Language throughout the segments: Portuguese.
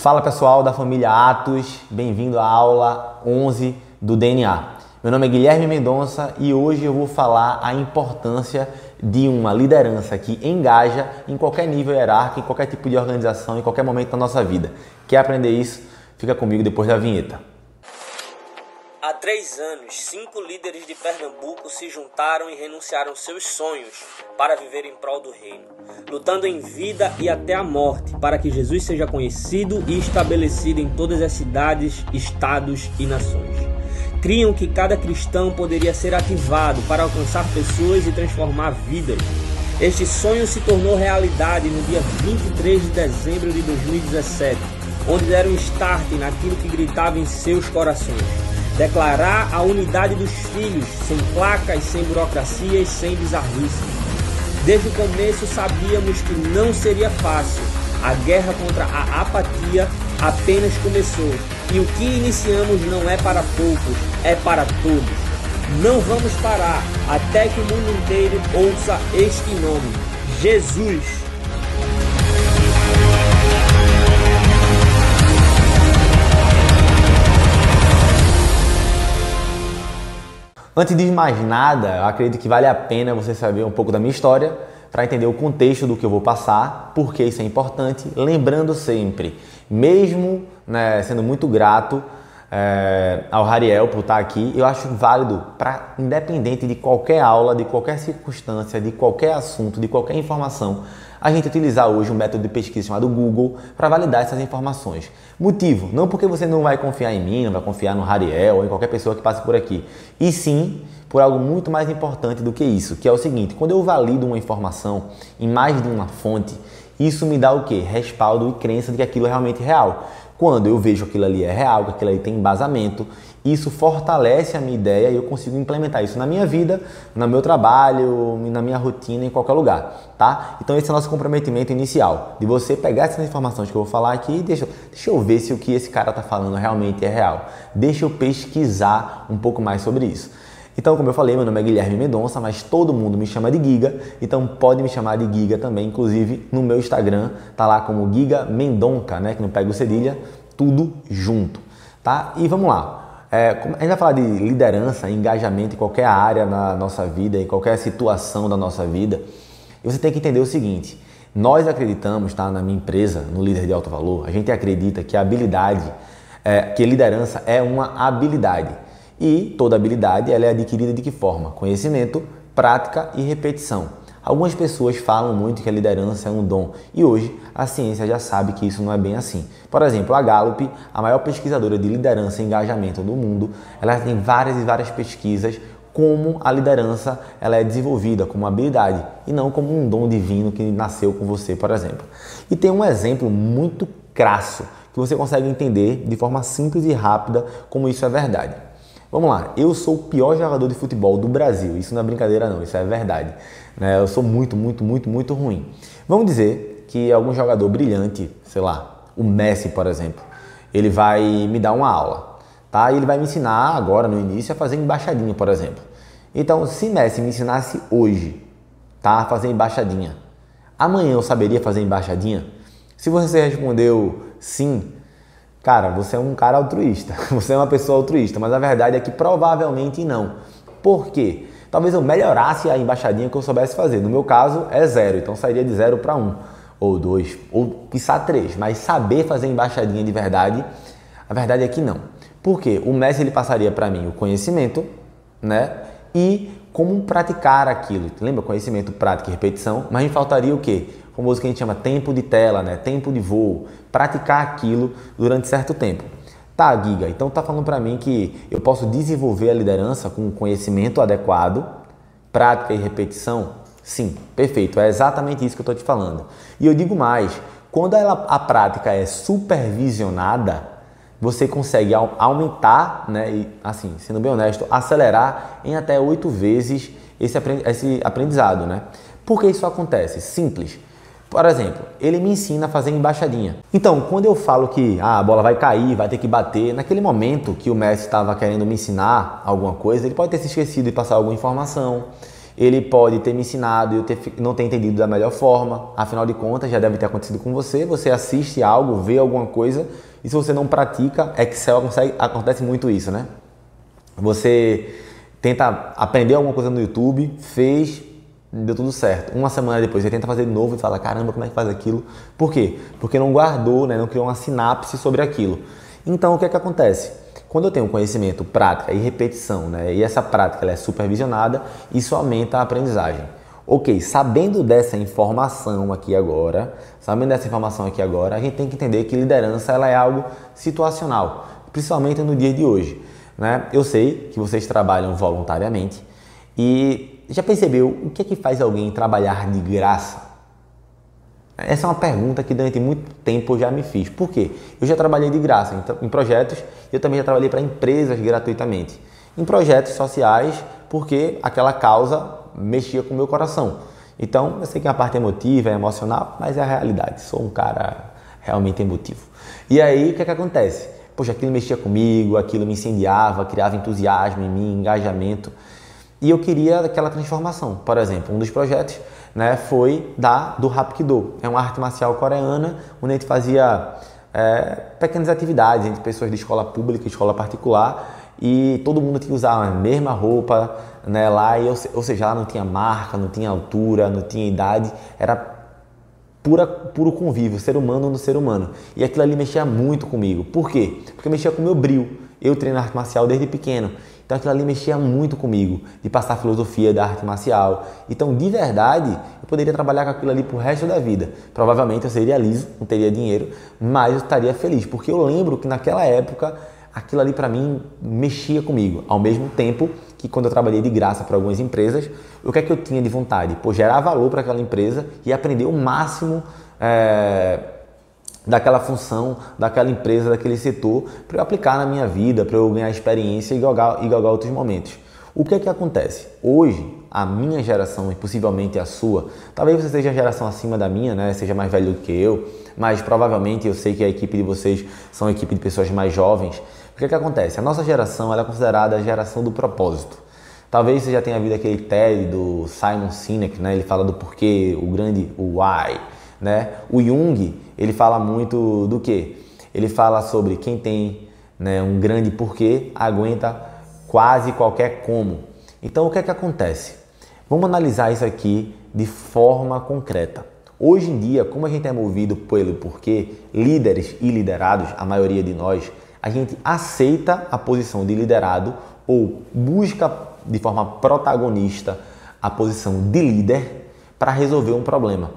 Fala pessoal da família Atos, bem-vindo à aula 11 do DNA. Meu nome é Guilherme Mendonça e hoje eu vou falar a importância de uma liderança que engaja em qualquer nível hierárquico, em qualquer tipo de organização, em qualquer momento da nossa vida. Quer aprender isso? Fica comigo depois da vinheta. Há três anos, cinco líderes de Pernambuco se juntaram e renunciaram seus sonhos para viver em prol do reino, lutando em vida e até a morte para que Jesus seja conhecido e estabelecido em todas as cidades, estados e nações. Criam que cada cristão poderia ser ativado para alcançar pessoas e transformar vidas. Este sonho se tornou realidade no dia 23 de dezembro de 2017, onde deram start naquilo que gritava em seus corações Declarar a unidade dos filhos, sem placas, sem burocracias, sem bizarrice. Desde o começo sabíamos que não seria fácil. A guerra contra a apatia apenas começou. E o que iniciamos não é para poucos, é para todos. Não vamos parar até que o mundo inteiro ouça este nome: Jesus. Antes de mais nada, acredito que vale a pena você saber um pouco da minha história para entender o contexto do que eu vou passar, por que isso é importante, lembrando sempre, mesmo né, sendo muito grato é, ao Rariel por estar aqui, eu acho válido para, independente de qualquer aula, de qualquer circunstância, de qualquer assunto, de qualquer informação, a gente utilizar hoje um método de pesquisa chamado Google para validar essas informações. Motivo, não porque você não vai confiar em mim, não vai confiar no Rariel ou em qualquer pessoa que passe por aqui, e sim por algo muito mais importante do que isso, que é o seguinte, quando eu valido uma informação em mais de uma fonte, isso me dá o que? Respaldo e crença de que aquilo é realmente real. Quando eu vejo que aquilo ali é real, que aquilo ali tem embasamento, isso fortalece a minha ideia e eu consigo implementar isso na minha vida, no meu trabalho, na minha rotina, em qualquer lugar, tá? Então esse é o nosso comprometimento inicial, de você pegar essas informações que eu vou falar aqui e deixa, deixa eu ver se o que esse cara está falando realmente é real. Deixa eu pesquisar um pouco mais sobre isso. Então, como eu falei, meu nome é Guilherme Mendonça, mas todo mundo me chama de Giga, então pode me chamar de Giga também, inclusive no meu Instagram, tá lá como Giga Mendonca, né, que não pega o cedilha, tudo junto, tá? E vamos lá. É, a gente vai falar de liderança, engajamento em qualquer área na nossa vida, em qualquer situação da nossa vida. E você tem que entender o seguinte: nós acreditamos, tá, na minha empresa, no líder de alto valor, a gente acredita que habilidade, é, que liderança é uma habilidade. E toda habilidade ela é adquirida de que forma? Conhecimento, prática e repetição. Algumas pessoas falam muito que a liderança é um dom e hoje a ciência já sabe que isso não é bem assim. Por exemplo, a Gallup, a maior pesquisadora de liderança e engajamento do mundo, ela tem várias e várias pesquisas como a liderança ela é desenvolvida como habilidade e não como um dom divino que nasceu com você, por exemplo. E tem um exemplo muito crasso que você consegue entender de forma simples e rápida como isso é verdade. Vamos lá, eu sou o pior jogador de futebol do Brasil. Isso não é brincadeira, não, isso é verdade. Né? Eu sou muito, muito, muito, muito ruim. Vamos dizer que algum jogador brilhante, sei lá, o Messi, por exemplo, ele vai me dar uma aula, tá? E ele vai me ensinar agora no início a fazer embaixadinha, por exemplo. Então, se Messi me ensinasse hoje, tá, a fazer embaixadinha, amanhã eu saberia fazer embaixadinha? Se você respondeu sim, Cara, você é um cara altruísta, você é uma pessoa altruísta, mas a verdade é que provavelmente não. Por quê? Talvez eu melhorasse a embaixadinha que eu soubesse fazer. No meu caso, é zero, então sairia de zero para um, ou dois, ou quiçá três. Mas saber fazer embaixadinha de verdade, a verdade é que não. Por quê? O mestre ele passaria para mim o conhecimento, né? E como praticar aquilo. Lembra? Conhecimento, prática e repetição. Mas me faltaria o quê? Famoso que a gente chama tempo de tela, né? tempo de voo, praticar aquilo durante certo tempo. Tá, Giga, então tá falando para mim que eu posso desenvolver a liderança com conhecimento adequado, prática e repetição? Sim, perfeito, é exatamente isso que eu estou te falando. E eu digo mais, quando ela, a prática é supervisionada, você consegue aumentar, né, e assim, sendo bem honesto, acelerar em até oito vezes esse aprendizado, né? Por que isso acontece? Simples. Por exemplo, ele me ensina a fazer embaixadinha. Então, quando eu falo que ah, a bola vai cair, vai ter que bater, naquele momento que o mestre estava querendo me ensinar alguma coisa, ele pode ter se esquecido de passar alguma informação. ele pode ter me ensinado e eu ter, não ter entendido da melhor forma. Afinal de contas, já deve ter acontecido com você. Você assiste algo, vê alguma coisa e se você não pratica, Excel consegue, acontece muito isso, né? Você tenta aprender alguma coisa no YouTube, fez, deu tudo certo. Uma semana depois você tenta fazer de novo e fala: caramba, como é que faz aquilo? Por quê? Porque não guardou, né? não criou uma sinapse sobre aquilo. Então o que é que acontece? Quando eu tenho conhecimento, prática e repetição, né, e essa prática ela é supervisionada, isso aumenta a aprendizagem. Ok, sabendo dessa informação aqui agora, sabendo dessa informação aqui agora, a gente tem que entender que liderança ela é algo situacional, principalmente no dia de hoje. Né? Eu sei que vocês trabalham voluntariamente e já percebeu o que é que faz alguém trabalhar de graça? Essa é uma pergunta que durante muito tempo eu já me fiz. Por quê? Eu já trabalhei de graça em projetos eu também já trabalhei para empresas gratuitamente. Em projetos sociais, porque aquela causa mexia com o meu coração. Então, eu sei que a parte emotiva, é emocional, mas é a realidade. Sou um cara realmente emotivo. E aí, o que, é que acontece? Poxa, aquilo mexia comigo, aquilo me incendiava, criava entusiasmo em mim, engajamento. E eu queria aquela transformação. Por exemplo, um dos projetos né, foi da do Hapkido. É uma arte marcial coreana onde a gente fazia é, pequenas atividades entre pessoas de escola pública e escola particular e todo mundo tinha que usar a mesma roupa né, lá, e, ou seja, lá não tinha marca, não tinha altura, não tinha idade, era pura, puro convívio, ser humano no ser humano. E aquilo ali mexia muito comigo. Por quê? Porque mexia com o meu brilho. Eu treino arte marcial desde pequeno. Então aquilo ali mexia muito comigo, de passar a filosofia da arte marcial. Então, de verdade, eu poderia trabalhar com aquilo ali pro resto da vida. Provavelmente eu seria liso, não teria dinheiro, mas eu estaria feliz, porque eu lembro que naquela época aquilo ali para mim mexia comigo. Ao mesmo tempo que quando eu trabalhei de graça para algumas empresas, o que é que eu tinha de vontade? Pô, gerar valor para aquela empresa e aprender o máximo é, daquela função, daquela empresa, daquele setor, para eu aplicar na minha vida, para eu ganhar experiência e galgar, e galgar outros momentos. O que é que acontece? Hoje, a minha geração e possivelmente a sua, talvez você seja a geração acima da minha, né? seja mais velho do que eu, mas provavelmente eu sei que a equipe de vocês são equipe de pessoas mais jovens. O que é que acontece? A nossa geração é considerada a geração do propósito. Talvez você já tenha visto aquele TED do Simon Sinek, né? ele fala do porquê, o grande o why. Né? O Jung, ele fala muito do que? Ele fala sobre quem tem né, um grande porquê aguenta quase qualquer como. Então o que é que acontece? Vamos analisar isso aqui de forma concreta. Hoje em dia, como a gente é movido pelo porquê, líderes e liderados, a maioria de nós, a gente aceita a posição de liderado ou busca de forma protagonista a posição de líder para resolver um problema.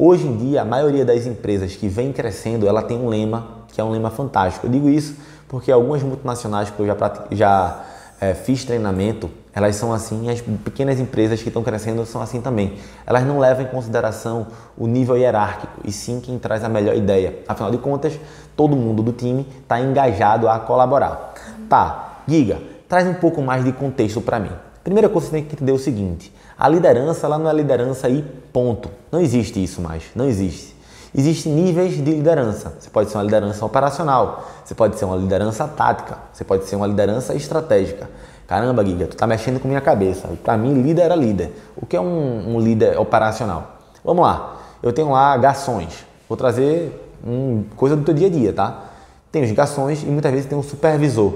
Hoje em dia, a maioria das empresas que vem crescendo, ela tem um lema que é um lema fantástico. Eu digo isso porque algumas multinacionais que eu já, já é, fiz treinamento, elas são assim, as pequenas empresas que estão crescendo são assim também. Elas não levam em consideração o nível hierárquico, e sim quem traz a melhor ideia. Afinal de contas, todo mundo do time está engajado a colaborar. Tá, Giga, traz um pouco mais de contexto para mim. Primeira coisa que você tem que entender é o seguinte: a liderança ela não é liderança e ponto. Não existe isso mais, não existe. Existem níveis de liderança. Você pode ser uma liderança operacional, você pode ser uma liderança tática, você pode ser uma liderança estratégica. Caramba, Giga, tu tá mexendo com minha cabeça. Para mim, líder é líder. O que é um, um, líder operacional? Vamos lá. Eu tenho lá garçons. Vou trazer um, coisa do teu dia a dia, tá? Tem os garçons e muitas vezes tem um supervisor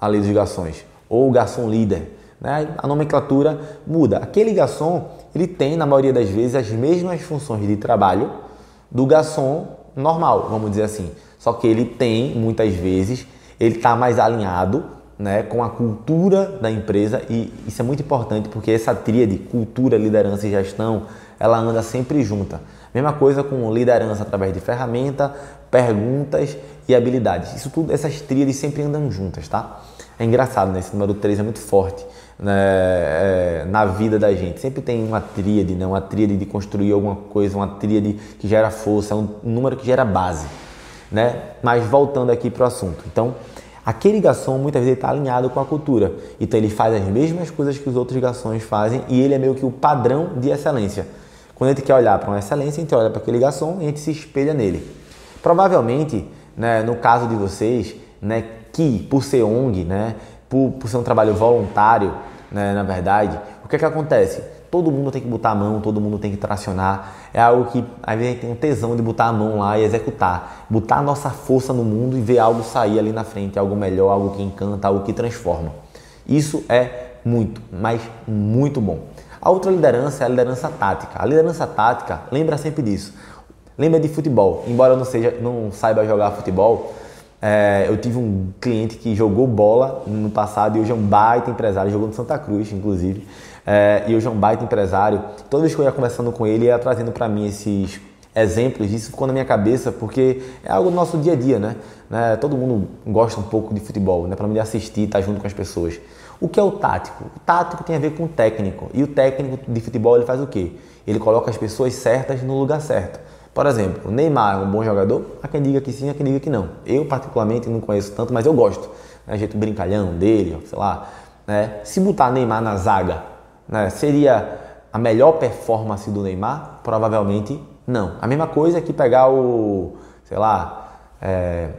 ali dos garçons. Ou o garçom líder. Né? A nomenclatura muda. Aquele garçom, ele tem, na maioria das vezes, as mesmas funções de trabalho do garçom normal, vamos dizer assim. Só que ele tem, muitas vezes, ele está mais alinhado né, com a cultura da empresa e isso é muito importante porque essa tríade, cultura, liderança e gestão, ela anda sempre junta. Mesma coisa com liderança através de ferramenta, perguntas e habilidades. Isso tudo, essas tríades sempre andam juntas, tá? É engraçado, né? Esse número 3 é muito forte né, é, na vida da gente. Sempre tem uma tríade, né, uma tríade de construir alguma coisa, uma tríade que gera força, um número que gera base. Né? Mas voltando aqui para o assunto. Então, aquele garçom muitas vezes está alinhado com a cultura. Então, ele faz as mesmas coisas que os outros garçons fazem e ele é meio que o padrão de excelência. Quando a gente quer olhar para uma excelência, a gente olha para aquele garçom e a gente se espelha nele. Provavelmente, né, no caso de vocês, né, que por ser ONG, né, por, por ser um trabalho voluntário, né, na verdade, o que é que acontece? Todo mundo tem que botar a mão, todo mundo tem que tracionar. É algo que às vezes a gente tem um tesão de botar a mão lá e executar. Botar a nossa força no mundo e ver algo sair ali na frente, algo melhor, algo que encanta, algo que transforma. Isso é muito, mas muito bom. A outra liderança é a liderança tática. A liderança tática, lembra sempre disso. Lembra de futebol. Embora eu não, seja, não saiba jogar futebol, é, eu tive um cliente que jogou bola no passado e hoje é um baita empresário, jogou no Santa Cruz, inclusive. É, e hoje é um baita empresário. Toda vez que eu ia conversando com ele, ia trazendo para mim esses exemplos. Isso ficou na minha cabeça porque é algo do nosso dia a dia, né? né? Todo mundo gosta um pouco de futebol, né? Para mim assistir, estar tá junto com as pessoas. O que é o tático? O tático tem a ver com o técnico. E o técnico de futebol ele faz o quê? Ele coloca as pessoas certas no lugar certo. Por exemplo, o Neymar é um bom jogador? Há quem diga que sim, há quem diga que não. Eu, particularmente, não conheço tanto, mas eu gosto. Né? Jeito brincalhão dele, sei lá. Né? Se botar Neymar na zaga, né? seria a melhor performance do Neymar? Provavelmente não. A mesma coisa é que pegar o, sei lá, é,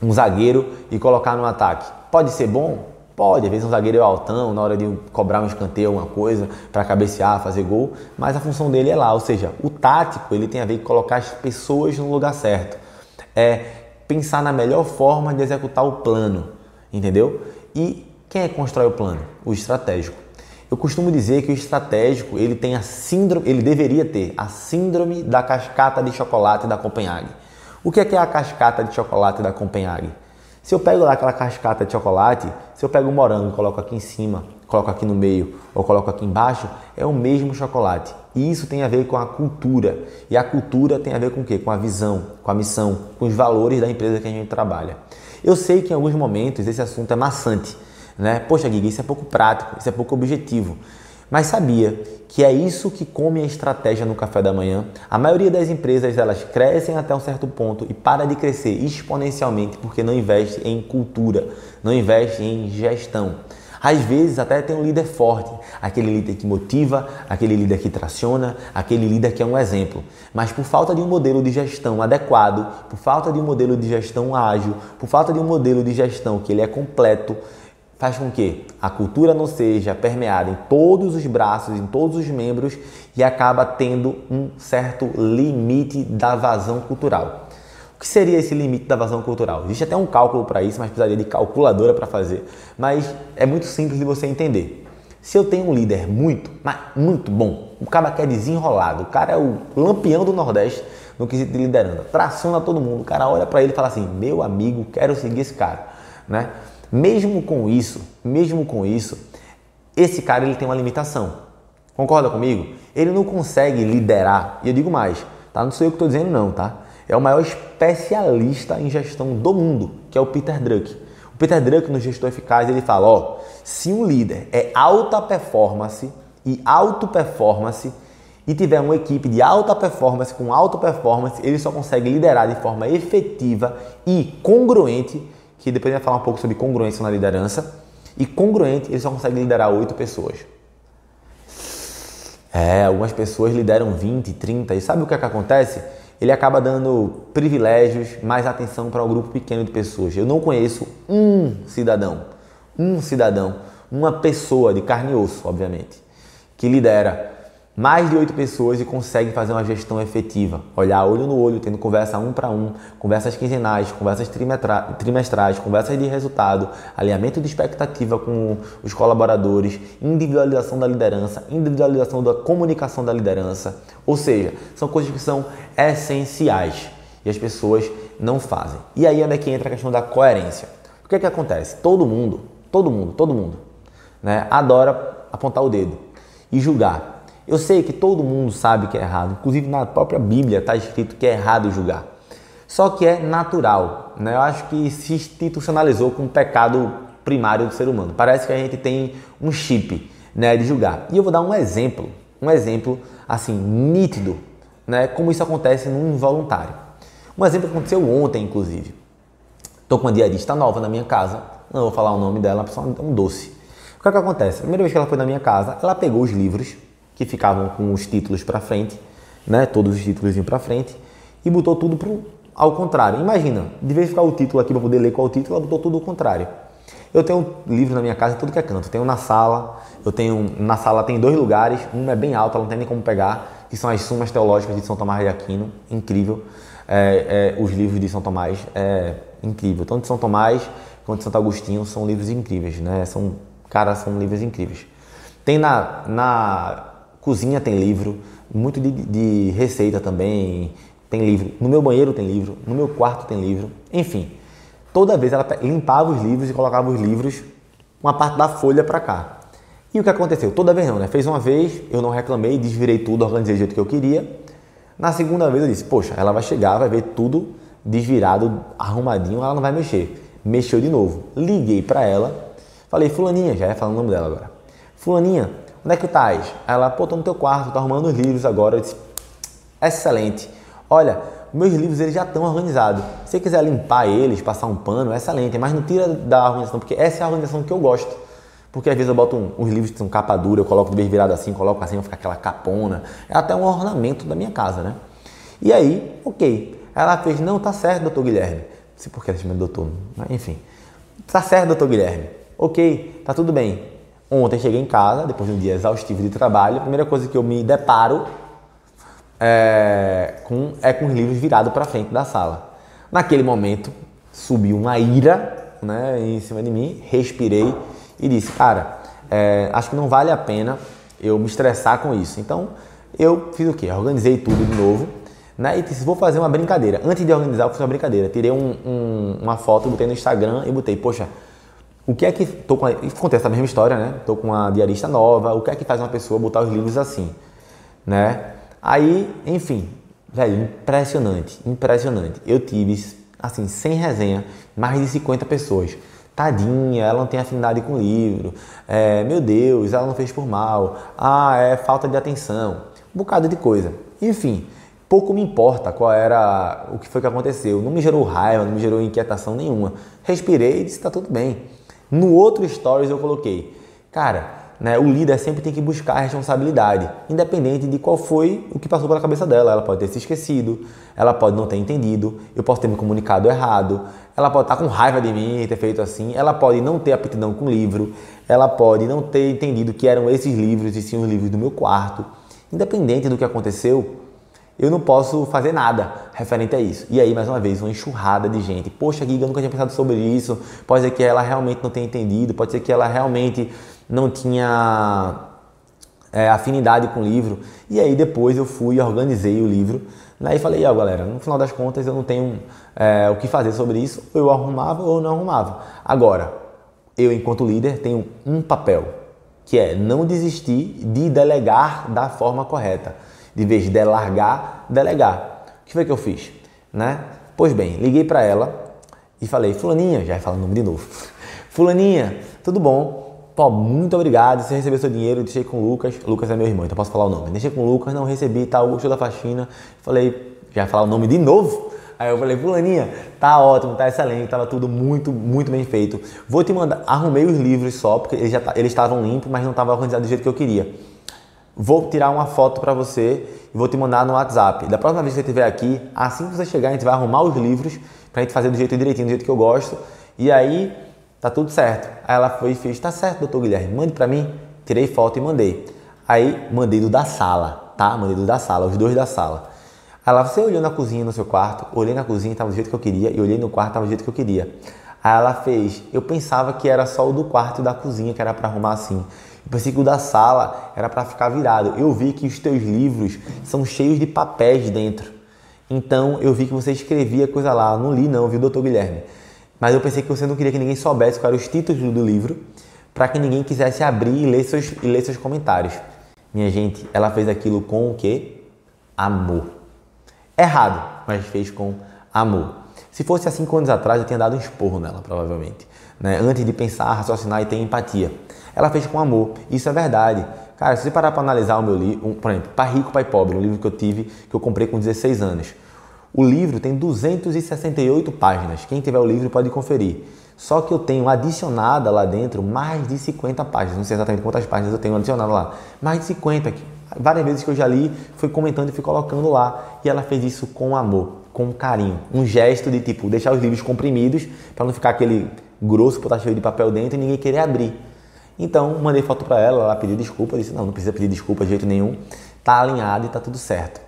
um zagueiro e colocar no ataque. Pode ser bom? Pode, às vezes um zagueiro é altão na hora de cobrar um escanteio, alguma coisa, para cabecear, fazer gol, mas a função dele é lá, ou seja, o tático ele tem a ver com colocar as pessoas no lugar certo. É pensar na melhor forma de executar o plano, entendeu? E quem é que constrói o plano? O estratégico. Eu costumo dizer que o estratégico ele tem a síndrome, ele deveria ter a síndrome da cascata de chocolate da Copenhague. O que é, que é a cascata de chocolate da Copenhague? Se eu pego lá aquela cascata de chocolate, se eu pego o morango e coloco aqui em cima, coloco aqui no meio ou coloco aqui embaixo, é o mesmo chocolate. E isso tem a ver com a cultura. E a cultura tem a ver com o quê? Com a visão, com a missão, com os valores da empresa que a gente trabalha. Eu sei que em alguns momentos esse assunto é maçante, né? Poxa, Guiga, isso é pouco prático, isso é pouco objetivo. Mas sabia que é isso que come a estratégia no café da manhã? A maioria das empresas elas crescem até um certo ponto e para de crescer exponencialmente porque não investe em cultura, não investe em gestão. Às vezes até tem um líder forte, aquele líder que motiva, aquele líder que traciona, aquele líder que é um exemplo. Mas por falta de um modelo de gestão adequado, por falta de um modelo de gestão ágil, por falta de um modelo de gestão que ele é completo, faz com que a cultura não seja permeada em todos os braços, em todos os membros e acaba tendo um certo limite da vazão cultural. O que seria esse limite da vazão cultural? Existe até um cálculo para isso, mas precisaria de calculadora para fazer. Mas é muito simples de você entender. Se eu tenho um líder muito, mas muito bom, o cara que é desenrolado, o cara é o lampião do Nordeste no quesito de liderança, traciona todo mundo, o cara olha para ele e fala assim: meu amigo, quero seguir esse cara, né? Mesmo com isso, mesmo com isso, esse cara ele tem uma limitação. Concorda comigo? Ele não consegue liderar. E eu digo mais, tá? Não sou eu que estou dizendo não, tá? É o maior especialista em gestão do mundo, que é o Peter Druck. O Peter Druck no Gestor Eficaz ele fala, ó, se um líder é alta performance e auto performance e tiver uma equipe de alta performance com alta performance, ele só consegue liderar de forma efetiva e congruente que depois a gente vai falar um pouco sobre congruência na liderança. E congruente, ele só consegue liderar oito pessoas. É, algumas pessoas lideram 20, 30. E sabe o que, é que acontece? Ele acaba dando privilégios, mais atenção para um grupo pequeno de pessoas. Eu não conheço um cidadão, um cidadão, uma pessoa de carne e osso, obviamente, que lidera mais de oito pessoas e consegue fazer uma gestão efetiva. Olhar olho no olho, tendo conversa um para um, conversas quinzenais, conversas trimestrais, conversas de resultado, alinhamento de expectativa com os colaboradores, individualização da liderança, individualização da comunicação da liderança. Ou seja, são coisas que são essenciais e as pessoas não fazem. E aí é que entra a questão da coerência. O que é que acontece? Todo mundo, todo mundo, todo mundo, né, adora apontar o dedo e julgar eu sei que todo mundo sabe que é errado, inclusive na própria Bíblia está escrito que é errado julgar. Só que é natural, né? Eu acho que se institucionalizou como pecado primário do ser humano. Parece que a gente tem um chip, né, de julgar. E eu vou dar um exemplo, um exemplo assim nítido, né, como isso acontece no involuntário. Um exemplo que aconteceu ontem, inclusive. Estou com uma diarista nova na minha casa, não vou falar o nome dela, só um doce. O que, é que acontece? A primeira vez que ela foi na minha casa, ela pegou os livros que ficavam com os títulos para frente, né? Todos os títulos iam para frente e botou tudo pro, ao contrário. Imagina, de vez ficar o título aqui para poder ler qual o título, ela botou tudo ao contrário. Eu tenho livro na minha casa tudo que é canto. Tenho na sala, eu tenho na sala tem dois lugares, um é bem alto, ela não tem nem como pegar, que são as Sumas Teológicas de São Tomás de Aquino, incrível. É, é, os livros de São Tomás é incrível. Tanto de São Tomás quanto de Santo Agostinho são livros incríveis, né? São, cara, são livros incríveis. Tem na, na cozinha tem livro, muito de, de receita também, tem livro. No meu banheiro tem livro, no meu quarto tem livro, enfim. Toda vez ela limpava os livros e colocava os livros, uma parte da folha para cá. E o que aconteceu? Toda vez não, né? Fez uma vez, eu não reclamei, desvirei tudo, organizei do jeito que eu queria. Na segunda vez eu disse, poxa, ela vai chegar, vai ver tudo desvirado, arrumadinho, ela não vai mexer. Mexeu de novo. Liguei para ela, falei, fulaninha, já ia falando o nome dela agora. Fulaninha, onde é que estás? Ela, pô, tô no teu quarto, tô arrumando os livros agora. Eu disse, excelente. Olha, meus livros eles já estão organizados. Se você quiser limpar eles, passar um pano, é excelente, mas não tira da organização, porque essa é a organização que eu gosto. Porque às vezes eu boto um, uns livros que são capa dura, eu coloco de vez virado assim, coloco assim, vai ficar aquela capona. É até um ornamento da minha casa, né? E aí, ok. Ela fez, não, tá certo, doutor Guilherme. Não sei por que ela chama doutor, mas enfim. Tá certo, doutor Guilherme. Ok, tá tudo bem. Ontem cheguei em casa, depois de um dia exaustivo de trabalho, a primeira coisa que eu me deparo é com, é com os livros virados para frente da sala. Naquele momento, subiu uma ira né, em cima de mim, respirei e disse, cara, é, acho que não vale a pena eu me estressar com isso. Então, eu fiz o quê? Organizei tudo de novo, né? E disse, vou fazer uma brincadeira. Antes de organizar, eu fiz uma brincadeira. Tirei um, um, uma foto, botei no Instagram e botei, poxa, o que é que. Tô com a, acontece a mesma história, né? Tô com uma diarista nova, o que é que faz uma pessoa botar os livros assim, né? Aí, enfim, velho, impressionante, impressionante. Eu tive, assim, sem resenha, mais de 50 pessoas. Tadinha, ela não tem afinidade com o livro. É, meu Deus, ela não fez por mal. Ah, é falta de atenção. Um bocado de coisa. Enfim, pouco me importa qual era o que foi que aconteceu. Não me gerou raiva, não me gerou inquietação nenhuma. Respirei e disse: tá tudo bem. No outro stories eu coloquei, cara, né, o líder sempre tem que buscar a responsabilidade, independente de qual foi o que passou pela cabeça dela. Ela pode ter se esquecido, ela pode não ter entendido, eu posso ter me comunicado errado, ela pode estar com raiva de mim e ter feito assim, ela pode não ter aptidão com o livro, ela pode não ter entendido que eram esses livros e sim os livros do meu quarto. Independente do que aconteceu, eu não posso fazer nada referente a isso. E aí, mais uma vez, uma enxurrada de gente. Poxa, Giga, eu nunca tinha pensado sobre isso. Pode ser que ela realmente não tenha entendido, pode ser que ela realmente não tinha é, afinidade com o livro. E aí depois eu fui e organizei o livro. Né, e falei, ó oh, galera, no final das contas eu não tenho é, o que fazer sobre isso. Eu arrumava ou não arrumava. Agora, eu enquanto líder tenho um papel, que é não desistir de delegar da forma correta. De vez de largar, delegar. O que foi que eu fiz? Né? Pois bem, liguei para ela e falei, fulaninha, já falando o nome de novo. Fulaninha, tudo bom? Pô, muito obrigado. Você recebeu seu dinheiro, deixei com o Lucas. Lucas é meu irmão, então posso falar o nome. Deixei com o Lucas, não recebi, tá, Augusto da faxina. Falei, já falar o nome de novo? Aí eu falei, fulaninha, tá ótimo, tá excelente, tava tudo muito, muito bem feito. Vou te mandar, arrumei os livros só, porque eles já eles estavam limpos, mas não estavam organizados do jeito que eu queria. Vou tirar uma foto para você e vou te mandar no WhatsApp. Da próxima vez que você estiver aqui, assim que você chegar, a gente vai arrumar os livros pra gente fazer do jeito direitinho, do jeito que eu gosto. E aí tá tudo certo. Aí ela foi e fez, tá certo, doutor Guilherme, mande para mim. Tirei foto e mandei. Aí mandei do da sala, tá? Mandei do da sala, os dois da sala. Aí ela, você olhou na cozinha no seu quarto, olhei na cozinha, tava do jeito que eu queria, e olhei no quarto, tava do jeito que eu queria. Aí ela fez, eu pensava que era só o do quarto e da cozinha que era para arrumar assim. Eu pensei que o da sala era para ficar virado. Eu vi que os teus livros são cheios de papéis dentro. Então eu vi que você escrevia coisa lá. Não li não, viu, doutor Guilherme? mas eu pensei que você não queria que ninguém soubesse quais eram os títulos do livro, para que ninguém quisesse abrir e ler, seus, e ler seus comentários. Minha gente, ela fez aquilo com o quê? Amor. Errado, mas fez com amor. Se fosse há cinco anos atrás, eu tinha dado um esporro nela, provavelmente. Né? Antes de pensar, raciocinar e ter empatia. Ela fez com amor. Isso é verdade. Cara, se você parar para analisar o meu livro, um, por exemplo, Pai Rico, Pai Pobre, um livro que eu tive, que eu comprei com 16 anos. O livro tem 268 páginas. Quem tiver o livro pode conferir. Só que eu tenho adicionada lá dentro mais de 50 páginas. Não sei exatamente quantas páginas eu tenho adicionado lá. Mais de 50. Várias vezes que eu já li, fui comentando e fui colocando lá. E ela fez isso com amor, com carinho. Um gesto de tipo deixar os livros comprimidos para não ficar aquele grosso por estar cheio de papel dentro e ninguém querer abrir. Então, mandei foto para ela, ela pediu desculpa, disse: "Não, não precisa pedir desculpa de jeito nenhum. Tá alinhado e tá tudo certo".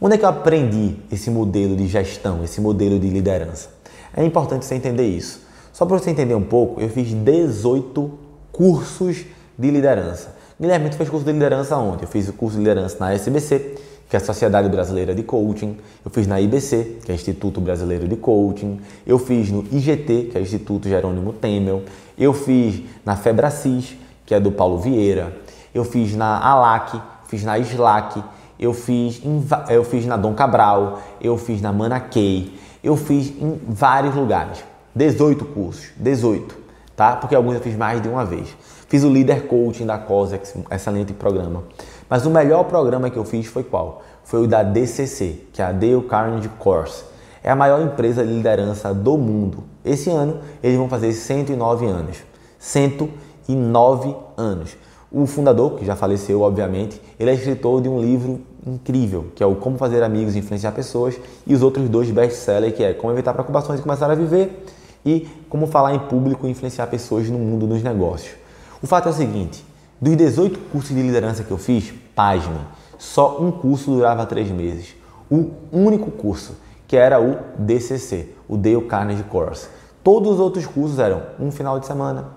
Onde é que eu aprendi esse modelo de gestão, esse modelo de liderança? É importante você entender isso. Só para você entender um pouco, eu fiz 18 cursos de liderança. Guilherme, tu fez curso de liderança onde? Eu fiz o curso de liderança na SBC, que é a Sociedade Brasileira de Coaching. Eu fiz na IBC, que é Instituto Brasileiro de Coaching. Eu fiz no IGT, que é Instituto Jerônimo Temel. Eu fiz na Febracis, que é do Paulo Vieira. Eu fiz na ALAC, fiz na SLAC eu fiz, em, eu fiz na Dom Cabral, eu fiz na Manakei, eu fiz em vários lugares. 18 cursos, 18, tá? Porque alguns eu fiz mais de uma vez. Fiz o Leader Coaching da COSEX, excelente programa. Mas o melhor programa que eu fiz foi qual? Foi o da DCC, que é a Dale Carnegie Course. É a maior empresa de liderança do mundo. Esse ano eles vão fazer 109 anos. 109 anos. O fundador, que já faleceu, obviamente, ele é escritor de um livro incrível, que é o Como Fazer Amigos e Influenciar Pessoas, e os outros dois best-sellers, que é Como Evitar Preocupações e Começar a Viver, e Como Falar em Público e Influenciar Pessoas no Mundo dos Negócios. O fato é o seguinte, dos 18 cursos de liderança que eu fiz, pasme, só um curso durava três meses. O único curso, que era o DCC, o Dale Carnegie Course. Todos os outros cursos eram um final de semana,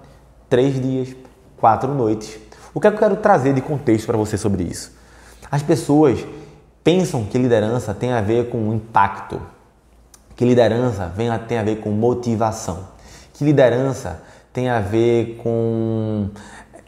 três dias, quatro noites, o que, é que eu quero trazer de contexto para você sobre isso? As pessoas pensam que liderança tem a ver com impacto, que liderança vem a, tem a ver com motivação, que liderança tem a ver com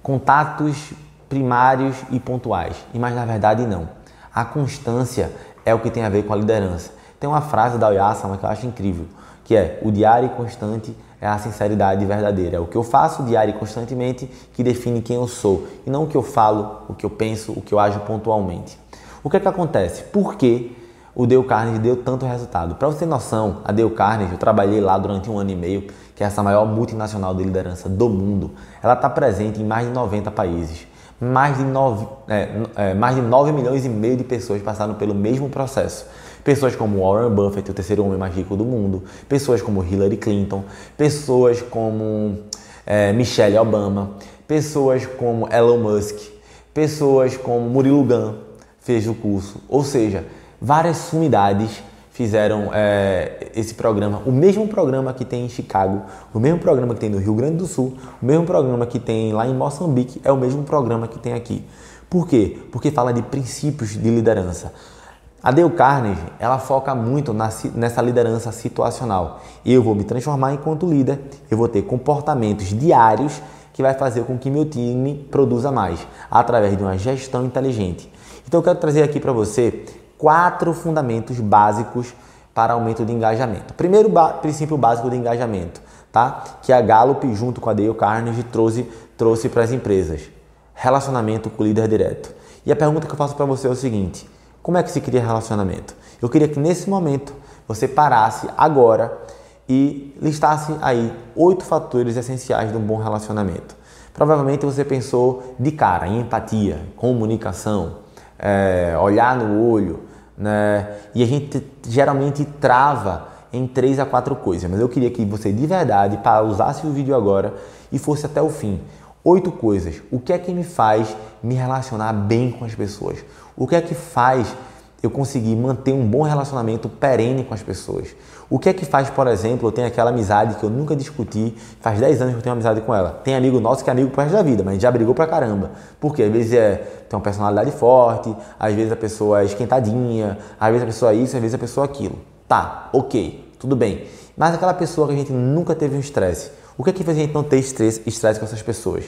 contatos primários e pontuais. E mas na verdade não. A constância é o que tem a ver com a liderança. Tem uma frase da Oyasama que eu acho incrível, que é o diário constante é a sinceridade verdadeira. É o que eu faço diário e constantemente que define quem eu sou e não o que eu falo, o que eu penso, o que eu ajo pontualmente. O que é que acontece? Por que o Dale Carnegie deu tanto resultado? Para você ter noção, a Dale Carnegie, eu trabalhei lá durante um ano e meio, que é essa maior multinacional de liderança do mundo. Ela está presente em mais de 90 países. Mais de, 9, é, é, mais de 9 milhões e meio de pessoas passaram pelo mesmo processo. Pessoas como Warren Buffett, o terceiro homem mais rico do mundo, pessoas como Hillary Clinton, pessoas como é, Michelle Obama, pessoas como Elon Musk, pessoas como Murilo Gun fez o curso. Ou seja, várias sumidades fizeram é, esse programa, o mesmo programa que tem em Chicago, o mesmo programa que tem no Rio Grande do Sul, o mesmo programa que tem lá em Moçambique, é o mesmo programa que tem aqui. Por quê? Porque fala de princípios de liderança. A Dale Carnegie, ela foca muito nessa liderança situacional. Eu vou me transformar enquanto líder, eu vou ter comportamentos diários que vai fazer com que meu time produza mais, através de uma gestão inteligente. Então eu quero trazer aqui para você quatro fundamentos básicos para aumento de engajamento. Primeiro princípio básico de engajamento, tá? Que a Gallup junto com a Dale Carnegie trouxe trouxe para as empresas. Relacionamento com o líder direto. E a pergunta que eu faço para você é o seguinte: como é que se cria relacionamento? Eu queria que nesse momento você parasse agora e listasse aí oito fatores essenciais de um bom relacionamento. Provavelmente você pensou de cara em empatia, comunicação, é, olhar no olho, né? E a gente geralmente trava em três a quatro coisas, mas eu queria que você de verdade pausasse o vídeo agora e fosse até o fim. Oito coisas. O que é que me faz me relacionar bem com as pessoas? O que é que faz eu conseguir manter um bom relacionamento perene com as pessoas? O que é que faz, por exemplo, eu tenho aquela amizade que eu nunca discuti, faz 10 anos que eu tenho amizade com ela. Tem amigo nosso que é amigo pro resto da vida, mas já brigou pra caramba. Porque às vezes é, tem uma personalidade forte, às vezes a pessoa é esquentadinha, às vezes a pessoa é isso, às vezes a pessoa é aquilo. Tá, ok, tudo bem. Mas aquela pessoa que a gente nunca teve um estresse, o que é que faz a gente não ter estresse, estresse com essas pessoas?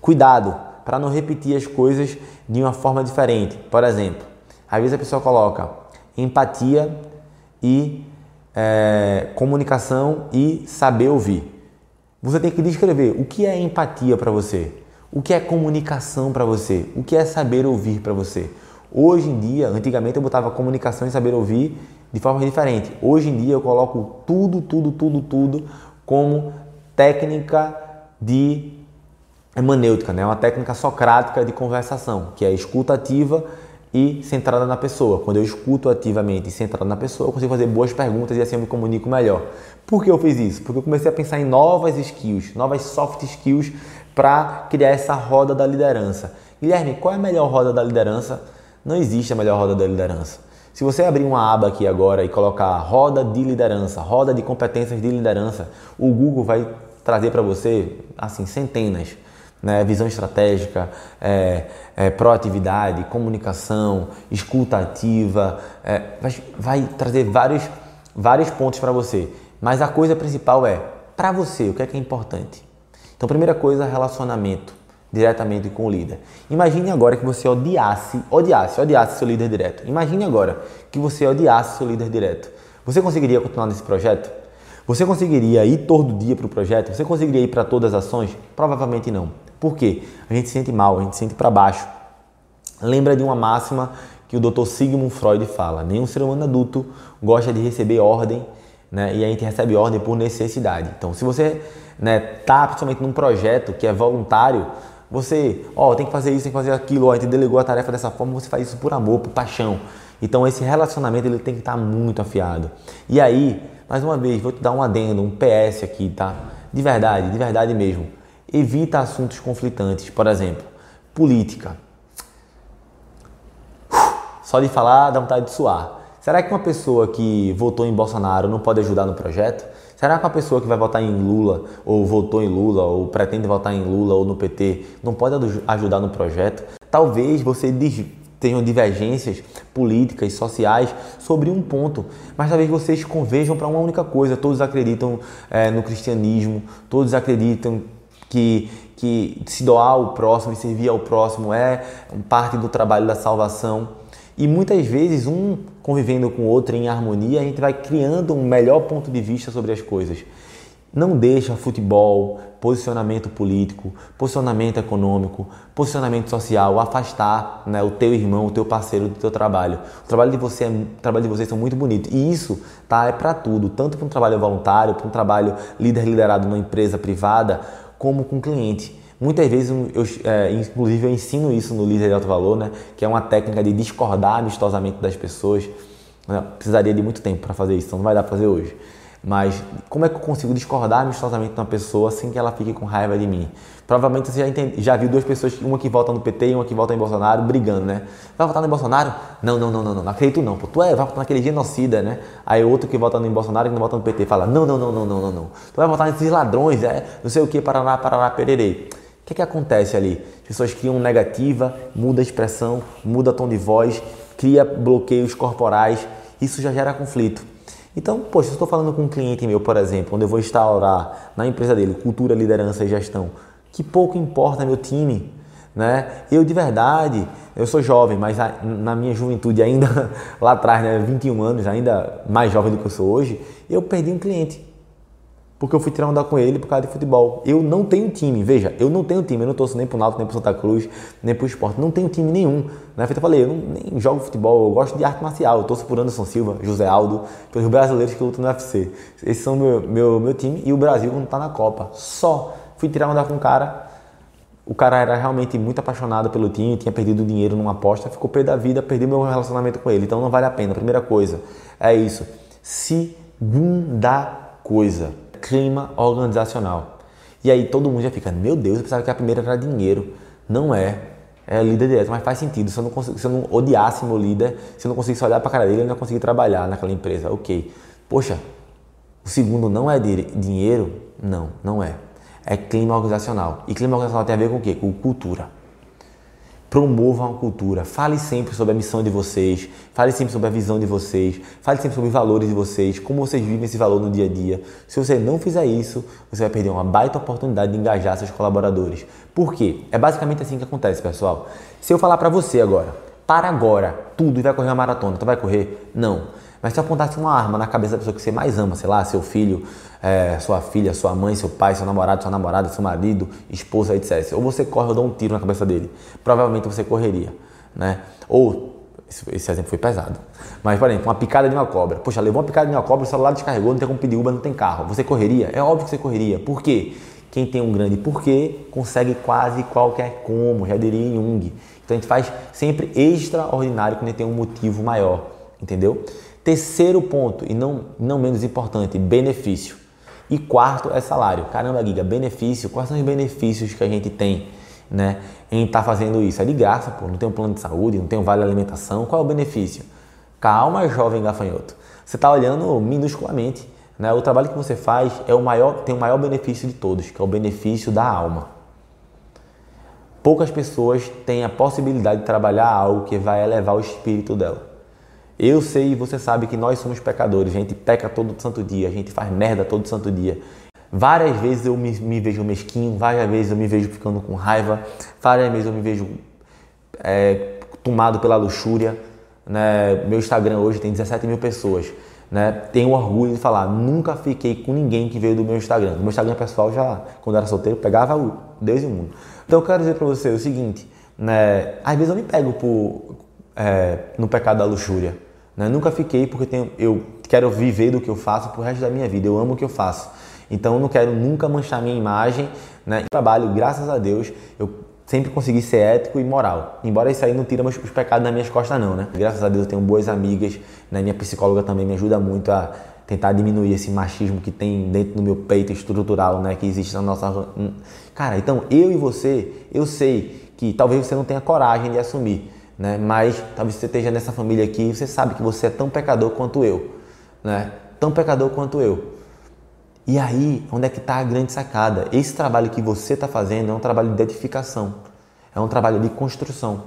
Cuidado para não repetir as coisas de uma forma diferente. Por exemplo, às vezes a pessoa coloca empatia e é, comunicação e saber ouvir. Você tem que descrever o que é empatia para você, o que é comunicação para você, o que é saber ouvir para você. Hoje em dia, antigamente eu botava comunicação e saber ouvir de forma diferente. Hoje em dia eu coloco tudo, tudo, tudo, tudo como técnica de hermenêutica, né? uma técnica socrática de conversação, que é escuta ativa e centrada na pessoa. Quando eu escuto ativamente e centrada na pessoa, eu consigo fazer boas perguntas e assim eu me comunico melhor. Por que eu fiz isso? Porque eu comecei a pensar em novas skills, novas soft skills para criar essa roda da liderança. Guilherme, qual é a melhor roda da liderança? Não existe a melhor roda da liderança. Se você abrir uma aba aqui agora e colocar roda de liderança, roda de competências de liderança, o Google vai trazer para você assim centenas né? visão estratégica, é, é, proatividade, comunicação, escuta ativa, é, vai, vai, trazer vários, vários pontos para você. Mas a coisa principal é, para você, o que é que é importante? Então, primeira coisa, relacionamento diretamente com o líder. Imagine agora que você odiasse, odiasse, odiasse seu líder direto. Imagine agora que você odiasse seu líder direto. Você conseguiria continuar nesse projeto? Você conseguiria ir todo dia para o projeto? Você conseguiria ir para todas as ações? Provavelmente não. Por quê? A gente se sente mal, a gente se sente para baixo. Lembra de uma máxima que o Dr. Sigmund Freud fala: nenhum ser humano adulto gosta de receber ordem, né? E a gente recebe ordem por necessidade. Então, se você né, tá principalmente num projeto que é voluntário, você, ó, tem que fazer isso, tem que fazer aquilo, ó, a gente delegou a tarefa dessa forma, você faz isso por amor, por paixão. Então, esse relacionamento ele tem que estar tá muito afiado. E aí, mais uma vez, vou te dar um adendo, um PS aqui, tá? De verdade, de verdade mesmo evita assuntos conflitantes, por exemplo, política. Só de falar dá vontade de suar. Será que uma pessoa que votou em Bolsonaro não pode ajudar no projeto? Será que uma pessoa que vai votar em Lula, ou votou em Lula, ou pretende votar em Lula ou no PT, não pode ajudar no projeto? Talvez você tenham divergências políticas, sociais sobre um ponto, mas talvez vocês converjam para uma única coisa. Todos acreditam é, no cristianismo, todos acreditam que, que se doar ao próximo e servir ao próximo é parte do trabalho da salvação. E muitas vezes, um convivendo com o outro em harmonia, a gente vai criando um melhor ponto de vista sobre as coisas. Não deixa futebol, posicionamento político, posicionamento econômico, posicionamento social afastar né, o teu irmão, o teu parceiro do teu trabalho. O trabalho de, você é, o trabalho de vocês são muito bonitos e isso tá, é para tudo, tanto para um trabalho voluntário, para um trabalho líder liderado numa empresa privada, como com o cliente. Muitas vezes, eu, é, inclusive, eu ensino isso no Líder de Alto Valor, né? que é uma técnica de discordar amistosamente das pessoas. Né? Precisaria de muito tempo para fazer isso, então não vai dar para fazer hoje. Mas como é que eu consigo discordar amistosamente de uma pessoa sem que ela fique com raiva de mim? Provavelmente você já, já viu duas pessoas, uma que vota no PT e uma que vota em Bolsonaro, brigando, né? Vai votar no Bolsonaro? Não, não, não, não, não, não acredito não. Pô, tu é, vai votar naquele genocida, né? Aí outro que vota no Bolsonaro e não vota no PT fala, não, não, não, não, não, não, não. Tu vai votar nesses ladrões, é, não sei o que, parará, parará, pererei. O que, que acontece ali? As pessoas criam negativa, muda a expressão, muda tom de voz, cria bloqueios corporais, isso já gera conflito. Então, poxa, se eu estou falando com um cliente meu, por exemplo, onde eu vou instaurar na empresa dele cultura, liderança e gestão, que pouco importa meu time, né? Eu de verdade, eu sou jovem, mas na minha juventude ainda lá atrás, né, 21 anos, ainda mais jovem do que eu sou hoje, eu perdi um cliente porque eu fui tirar onda com ele por causa de futebol. Eu não tenho time, veja, eu não tenho time, eu não torço nem pro Náutico, nem pro Santa Cruz, nem pro esporte, não tenho time nenhum. Né? Eu falei, eu não, nem jogo futebol, eu gosto de arte marcial, eu torço por Anderson Silva, José Aldo, pelos brasileiros que lutam no UFC. Esses são meu, meu, meu time e o Brasil quando tá na Copa. Só fui tirar onda com o cara, o cara era realmente muito apaixonado pelo time, tinha perdido dinheiro numa aposta, ficou pé da vida, perdi meu relacionamento com ele, então não vale a pena. Primeira coisa é isso. Segunda coisa clima organizacional. E aí todo mundo já fica, meu Deus, eu pensava que a primeira era dinheiro. Não é. É líder direto, mas faz sentido. Se eu não, se eu não odiasse meu líder, se eu não conseguisse olhar para a cara dele, eu não ia conseguir trabalhar naquela empresa. Ok. Poxa, o segundo não é dinheiro? Não, não é. É clima organizacional. E clima organizacional tem a ver com o quê? Com cultura. Promovam a cultura. Fale sempre sobre a missão de vocês. Fale sempre sobre a visão de vocês. Fale sempre sobre os valores de vocês. Como vocês vivem esse valor no dia a dia. Se você não fizer isso, você vai perder uma baita oportunidade de engajar seus colaboradores. Por quê? É basicamente assim que acontece, pessoal. Se eu falar para você agora, para agora, tudo e vai correr uma maratona, tu vai correr? Não. Mas se eu apontasse uma arma na cabeça da pessoa que você mais ama, sei lá, seu filho, é, sua filha, sua mãe, seu pai, seu namorado, sua namorada, seu marido, esposa, etc. Ou você corre ou dá um tiro na cabeça dele. Provavelmente você correria, né? Ou esse exemplo foi pesado. Mas, por exemplo, uma picada de uma cobra. Poxa, levou uma picada de uma cobra, o celular descarregou, não tem como pedir Uber, não tem carro. Você correria? É óbvio que você correria. Por quê? quem tem um grande porquê consegue quase qualquer como, já diria Jung. Então a gente faz sempre extraordinário quando a gente tem um motivo maior, entendeu? Terceiro ponto, e não, não menos importante, benefício. E quarto é salário. Caramba, Giga, benefício, quais são os benefícios que a gente tem né, em estar tá fazendo isso? É de graça, pô, não tem um plano de saúde, não tem um vale alimentação, qual é o benefício? Calma, jovem gafanhoto. Você está olhando minusculamente. Né? O trabalho que você faz é o maior, tem o maior benefício de todos, que é o benefício da alma. Poucas pessoas têm a possibilidade de trabalhar algo que vai elevar o espírito dela. Eu sei e você sabe que nós somos pecadores, a gente peca todo santo dia, a gente faz merda todo santo dia. Várias vezes eu me, me vejo mesquinho, várias vezes eu me vejo ficando com raiva, várias vezes eu me vejo é, tomado pela luxúria. Né? Meu Instagram hoje tem 17 mil pessoas. Né? Tenho orgulho de falar, nunca fiquei com ninguém que veio do meu Instagram. Meu Instagram pessoal já, quando era solteiro, pegava o Deus e o mundo. Então eu quero dizer para você o seguinte, né? às vezes eu me pego por, é, no pecado da luxúria. Né? Nunca fiquei porque tenho, eu quero viver do que eu faço pro resto da minha vida. Eu amo o que eu faço. Então eu não quero nunca manchar minha imagem. Né? Trabalho, graças a Deus, eu sempre consegui ser ético e moral. Embora isso aí não tira os pecados das minhas costas não, né? Graças a Deus eu tenho boas amigas, né? Minha psicóloga também me ajuda muito a tentar diminuir esse machismo que tem dentro do meu peito estrutural, né? Que existe na nossa... Cara, então eu e você, eu sei que talvez você não tenha coragem de assumir, né? Mas talvez você esteja nessa família aqui você sabe que você é tão pecador quanto eu, né? Tão pecador quanto eu. E aí, onde é que está a grande sacada? Esse trabalho que você está fazendo é um trabalho de edificação, é um trabalho de construção,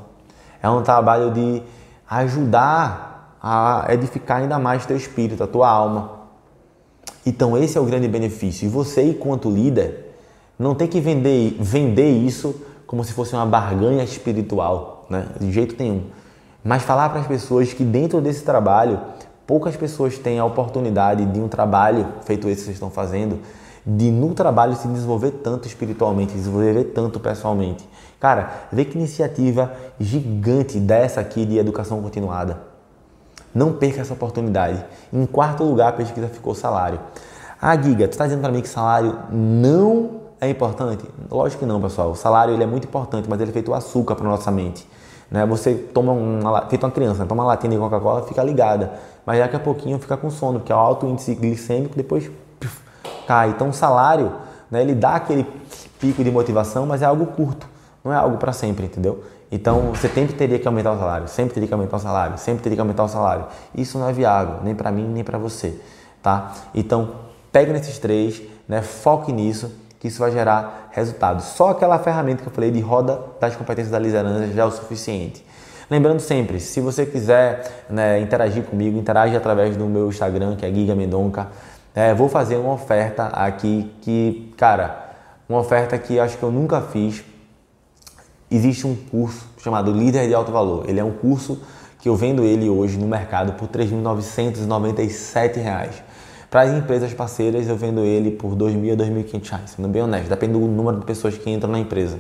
é um trabalho de ajudar a edificar ainda mais teu espírito, a tua alma. Então esse é o grande benefício. E você, enquanto líder, não tem que vender, vender isso como se fosse uma barganha espiritual né? de jeito nenhum. Mas falar para as pessoas que dentro desse trabalho, poucas pessoas têm a oportunidade de um trabalho feito esse que vocês estão fazendo, de no trabalho se desenvolver tanto espiritualmente, desenvolver tanto pessoalmente. Cara, vê que iniciativa gigante dessa aqui de educação continuada. Não perca essa oportunidade. Em quarto lugar, a pesquisa ficou salário. Ah, Giga, tu está dizendo para mim que salário não é importante? Lógico que não, pessoal. O salário ele é muito importante, mas ele é feito açúcar para nossa mente. Né? Você toma uma, feito uma criança, toma uma latinha de Coca-Cola, fica ligada, mas daqui a pouquinho fica com sono, porque é o alto índice glicêmico, depois puf, cai. Então o salário, né, ele dá aquele pico de motivação, mas é algo curto, não é algo para sempre, entendeu? Então você sempre teria que aumentar o salário, sempre teria que aumentar o salário, sempre teria que aumentar o salário. Isso não é viável, nem para mim, nem para você, tá? Então pegue nesses três, né, foque nisso que isso vai gerar resultados. Só aquela ferramenta que eu falei de roda das competências da liderança já é o suficiente. Lembrando sempre, se você quiser né, interagir comigo, interage através do meu Instagram, que é Giga Mendonca. É, vou fazer uma oferta aqui que, cara, uma oferta que acho que eu nunca fiz. Existe um curso chamado Líder de Alto Valor. Ele é um curso que eu vendo ele hoje no mercado por R$ 3.997. Para as empresas parceiras, eu vendo ele por R$ 2.000 a R$ 2.500, sendo bem honesto, depende do número de pessoas que entram na empresa.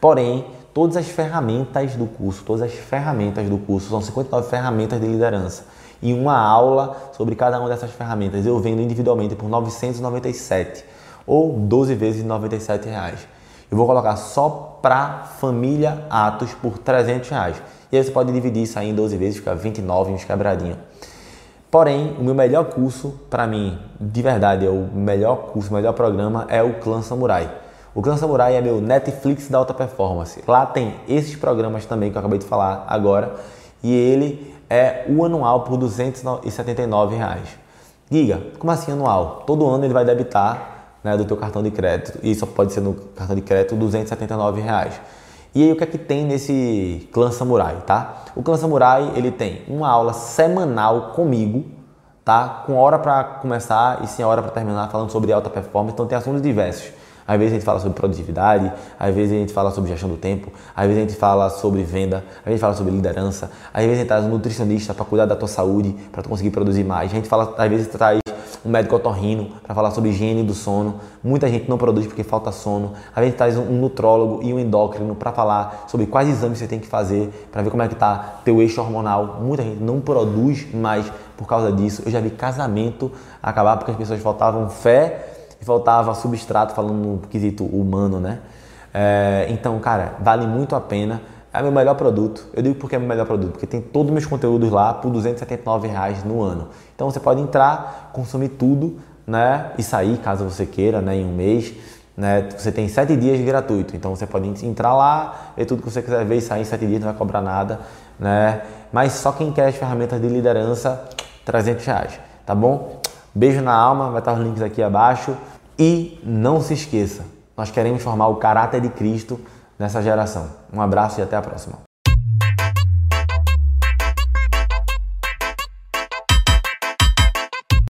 Porém, todas as ferramentas do curso, todas as ferramentas do curso, são 59 ferramentas de liderança. E uma aula sobre cada uma dessas ferramentas eu vendo individualmente por 997 ou 12 vezes 97 reais. Eu vou colocar só para família Atos por 300 reais. E aí você pode dividir isso aí em 12 vezes, fica 29 uns quebradinho. Porém, o meu melhor curso, para mim, de verdade, é o melhor curso, o melhor programa é o Clã Samurai. O Clã Samurai é meu Netflix da alta performance. Lá tem esses programas também que eu acabei de falar agora e ele é o anual por 279 reais. Giga, como assim anual? Todo ano ele vai debitar né, do teu cartão de crédito e isso pode ser no cartão de crédito 279 reais. E aí o que é que tem nesse clã samurai, tá? O clã samurai, ele tem uma aula semanal comigo, tá? Com hora para começar e sem hora para terminar, falando sobre alta performance. Então tem assuntos diversos. Às vezes a gente fala sobre produtividade, às vezes a gente fala sobre gestão do tempo, às vezes a gente fala sobre venda, às vezes a gente fala sobre liderança, às vezes a gente traz um nutricionista para cuidar da tua saúde, para tu conseguir produzir mais. A gente fala, às vezes traz um médico otorrino para falar sobre higiene do sono. Muita gente não produz porque falta sono. A gente traz um nutrólogo e um endócrino para falar sobre quais exames você tem que fazer para ver como é que está teu eixo hormonal. Muita gente não produz mais por causa disso. Eu já vi casamento acabar porque as pessoas faltavam fé e faltava substrato falando no quesito humano, né? É, então, cara, vale muito a pena. É meu melhor produto. Eu digo porque é meu melhor produto, porque tem todos os meus conteúdos lá por 279 reais no ano. Então você pode entrar, consumir tudo, né? E sair caso você queira, né? Em um mês. Né? Você tem sete dias gratuito, então você pode entrar lá, ver tudo que você quiser ver e sair em sete dias, não vai cobrar nada, né? Mas só quem quer as ferramentas de liderança, 300 reais, tá bom? Beijo na alma, vai estar os links aqui abaixo. E não se esqueça, nós queremos formar o caráter de Cristo nessa geração. Um abraço e até a próxima.